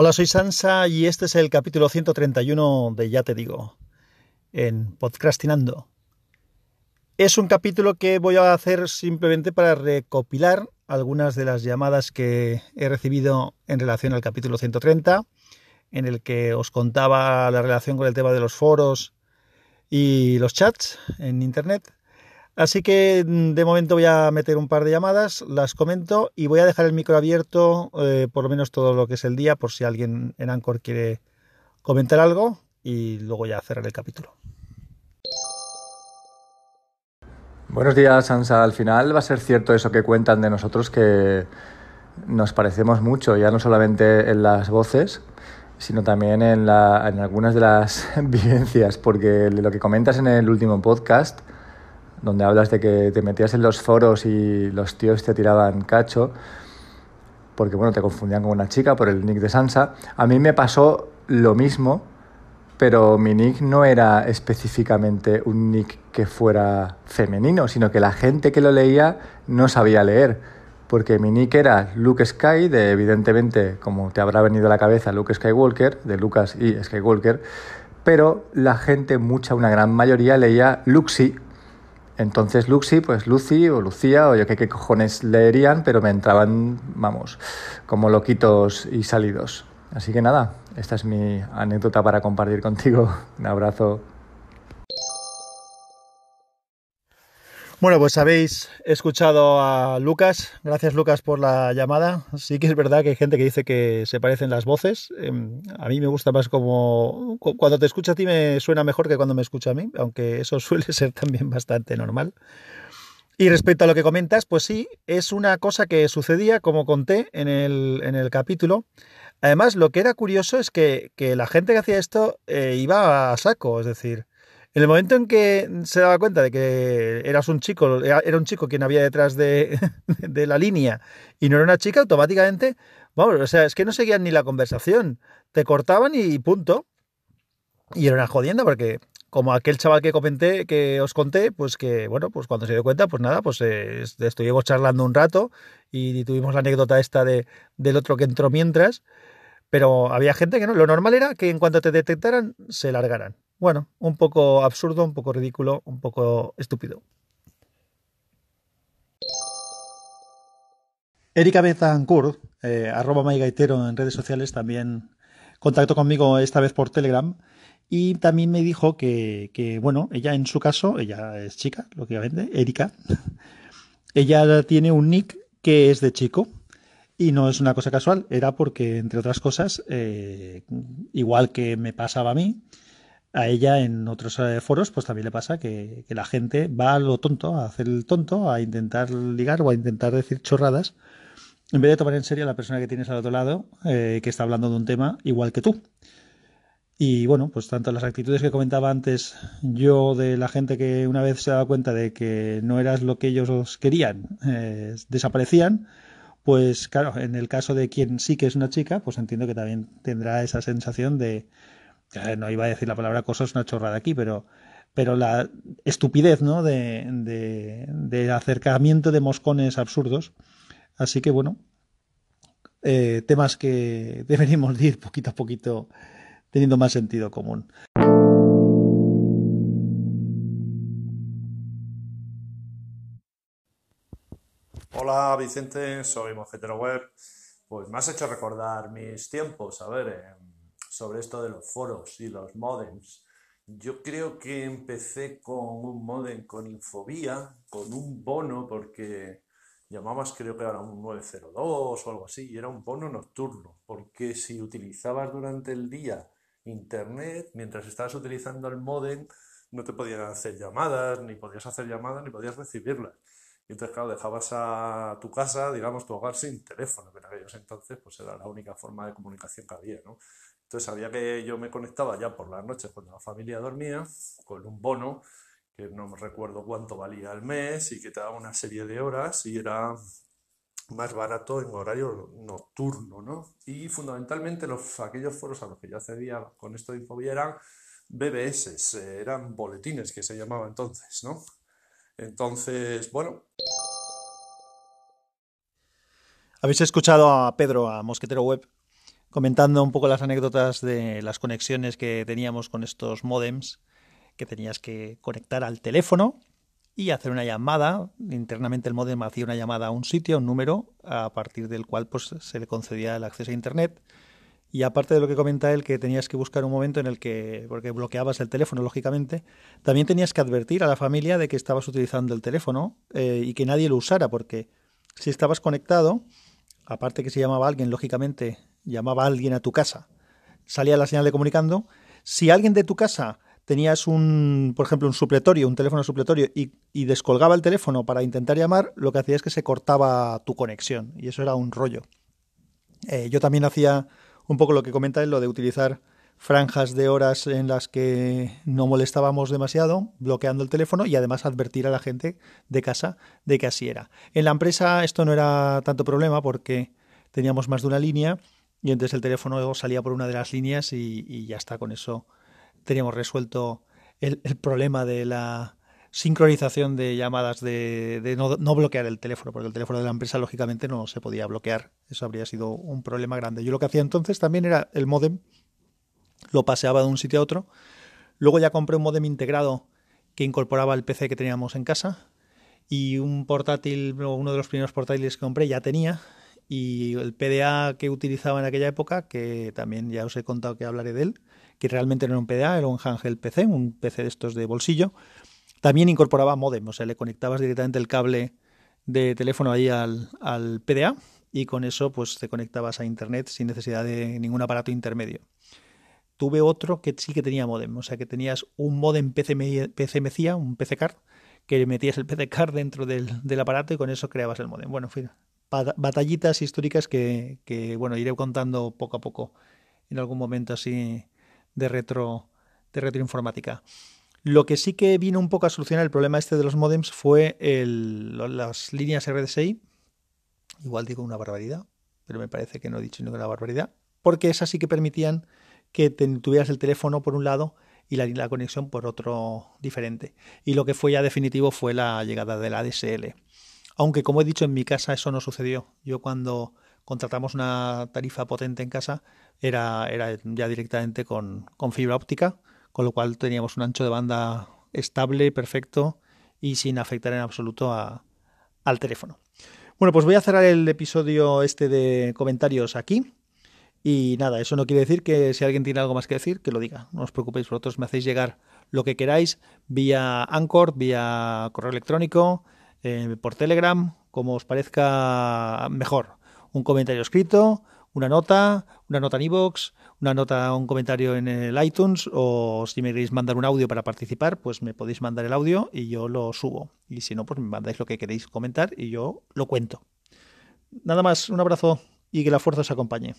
Hola, soy Sansa y este es el capítulo 131 de Ya te digo, en Podcastinando. Es un capítulo que voy a hacer simplemente para recopilar algunas de las llamadas que he recibido en relación al capítulo 130, en el que os contaba la relación con el tema de los foros y los chats en Internet. Así que mm, de momento voy a meter un par de llamadas, las comento y voy a dejar el micro abierto eh, por lo menos todo lo que es el día por si alguien en Anchor quiere comentar algo y luego ya cerrar el capítulo. Buenos días, Sansa. Al final va a ser cierto eso que cuentan de nosotros que nos parecemos mucho, ya no solamente en las voces, sino también en, la, en algunas de las vivencias, porque lo que comentas en el último podcast donde hablas de que te metías en los foros y los tíos te tiraban cacho, porque bueno, te confundían con una chica por el nick de Sansa. A mí me pasó lo mismo, pero mi nick no era específicamente un nick que fuera femenino, sino que la gente que lo leía no sabía leer, porque mi nick era Luke Sky, de evidentemente, como te habrá venido a la cabeza, Luke Skywalker, de Lucas y Skywalker, pero la gente, mucha, una gran mayoría, leía Luxi entonces Luxi, pues Lucy o Lucía o yo qué, qué cojones leerían, pero me entraban, vamos, como loquitos y salidos. Así que nada, esta es mi anécdota para compartir contigo. Un abrazo. Bueno, pues habéis escuchado a Lucas. Gracias, Lucas, por la llamada. Sí que es verdad que hay gente que dice que se parecen las voces. Em, a mí me gusta más como... Cuando te escucha a ti me suena mejor que cuando me escucha a mí, aunque eso suele ser también bastante normal. Y respecto a lo que comentas, pues sí, es una cosa que sucedía, como conté en el, en el capítulo. Además, lo que era curioso es que, la gente que hacía esto eh, iba a saco, es decir, en el momento en que se daba cuenta de que eras un chico, era un chico quien había detrás de, la línea y no era una chica, automáticamente, vamos, o sea, es que no seguían ni la conversación, te cortaban y punto. Y era una jodienda porque como aquel chaval que comenté, que os conté, pues que, bueno, pues cuando se dio cuenta, pues nada, pues eh, estuvimos charlando un rato y tuvimos la anécdota esta de, del otro que entró mientras, pero había gente que no, lo normal era que en cuanto te detectaran, se largaran. Bueno, un poco absurdo, un poco ridículo, un poco estúpido. Erika Betancourt, eh, arroba Maigaitero en redes sociales, también contactó conmigo esta vez por Telegram y también me dijo que, que, bueno, ella en su caso, ella es chica, lógicamente, Erika, ella tiene un nick que es de chico y no es una cosa casual, era porque, entre otras cosas, eh, igual que me pasaba a mí, a ella en otros eh, foros pues también le pasa que, la gente va a lo tonto, a hacer el tonto, a intentar ligar o a intentar decir chorradas, en vez de tomar en serio a la persona que tienes al otro lado, eh, que está hablando de un tema igual que tú. Y bueno, pues tanto las actitudes que comentaba antes yo de la gente que una vez se daba cuenta de que no eras lo que ellos querían, eh, desaparecían, pues claro, en el caso de quien sí que es una chica, pues entiendo que también tendrá esa sensación de, no iba a decir la palabra cosa, es una chorrada aquí, pero, pero la estupidez ¿no? de, de, acercamiento de moscones absurdos. Así que bueno, eh, temas que deberíamos ir poquito a poquito teniendo más sentido común. Hola Vicente, soy Mosquetero Web. Pues me has hecho recordar mis tiempos. A ver, eh, sobre esto de los foros y los modems. Yo creo que empecé con un modem con Infobía, con un bono, porque llamabas creo que era un 902 o algo así, y era un bono nocturno, porque si utilizabas durante el día internet, mientras estabas utilizando el modem, no te podían hacer llamadas, ni podías hacer llamadas, ni podías recibirlas. Y entonces, claro, dejabas a tu casa, digamos, tu hogar sin teléfono, que en aquellos entonces pues era la única forma de comunicación que había, ¿no? Entonces sabía que yo me conectaba ya por las noches cuando la familia dormía con un bono que no me recuerdo cuánto valía al mes y que te daba una serie de horas y era más barato en horario nocturno, ¿no? Y fundamentalmente los, aquellos foros a los que yo accedía con esto de Infobia eran BBS, eran boletines que se llamaba entonces, ¿no? Entonces, bueno. Habéis escuchado a Pedro, a Mosquetero Web, comentando un poco las anécdotas de las conexiones que teníamos con estos modems, que tenías que conectar al teléfono y hacer una llamada. Internamente el modem hacía una llamada a un sitio, un número, a partir del cual pues, se le concedía el acceso a Internet. Y aparte de lo que comenta él, que tenías que buscar un momento en el que, porque bloqueabas el teléfono, lógicamente, también tenías que advertir a la familia de que estabas utilizando el teléfono eh, y que nadie lo usara, porque si estabas conectado, aparte que se llamaba alguien, lógicamente, llamaba a alguien a tu casa, salía la señal de comunicando, si alguien de tu casa tenías un, por ejemplo, un supletorio, un teléfono supletorio y, descolgaba el teléfono para intentar llamar, lo que hacía es que se cortaba tu conexión y eso era un rollo. Eh, yo también hacía un poco lo que comenta lo de utilizar franjas de horas en las que no molestábamos demasiado, bloqueando el teléfono y además advertir a la gente de casa de que así era. En la empresa esto no era tanto problema porque teníamos más de una línea y entonces el teléfono salía por una de las líneas y, ya está, con eso teníamos resuelto el, problema de la sincronización de llamadas de, no, no, bloquear el teléfono, porque el teléfono de la empresa lógicamente no se podía bloquear. Eso habría sido un problema grande. Yo lo que hacía entonces también era el modem, lo paseaba de un sitio a otro. Luego ya compré un modem integrado que incorporaba el PC que teníamos en casa y un portátil, uno de los primeros portátiles que compré ya tenía y el PDA que utilizaba en aquella época, que también ya os he contado que hablaré de él, que realmente no era un PDA, era un Handheld PC, un PC de estos de bolsillo, también incorporaba modem, o sea, le conectabas directamente el cable de teléfono ahí al, al PDA y con eso pues te conectabas a internet sin necesidad de ningún aparato intermedio. Tuve otro que sí que tenía modem, o sea que tenías un modem PCMCIA, un PC card, que metías el PC card dentro del, del aparato y con eso creabas el modem. Bueno, fin, batallitas históricas que, que, bueno, iré contando poco a poco en algún momento así de retro de retroinformática. Lo que sí que vino un poco a solucionar el problema este de los modems fue las líneas RDSI. Igual digo una barbaridad, pero me parece que no he dicho ninguna barbaridad. Porque esas sí que permitían que tuvieras el teléfono por un lado y la, la, conexión por otro diferente. Y lo que fue ya definitivo fue la llegada de la ADSL. Aunque, como he dicho, en mi casa eso no sucedió. Yo cuando contratamos una tarifa potente en casa era, era ya directamente con, con fibra óptica, con lo cual teníamos un ancho de banda estable, perfecto y sin afectar en absoluto a, al teléfono. Bueno, pues voy a cerrar el episodio este de comentarios aquí. Y nada, eso no quiere decir que si alguien tiene algo más que decir, que lo diga. No os preocupéis, vosotros me hacéis llegar lo que queráis vía Anchor, vía correo electrónico, eh, por Telegram, como os parezca mejor. Un comentario escrito, una nota, una nota en iVoox, una nota, un comentario en el iTunes o si me queréis mandar un audio para participar, pues me podéis mandar el audio y yo lo subo. Y si no, pues me mandáis lo que queréis comentar y yo lo cuento. Nada más, un abrazo y que la fuerza os acompañe.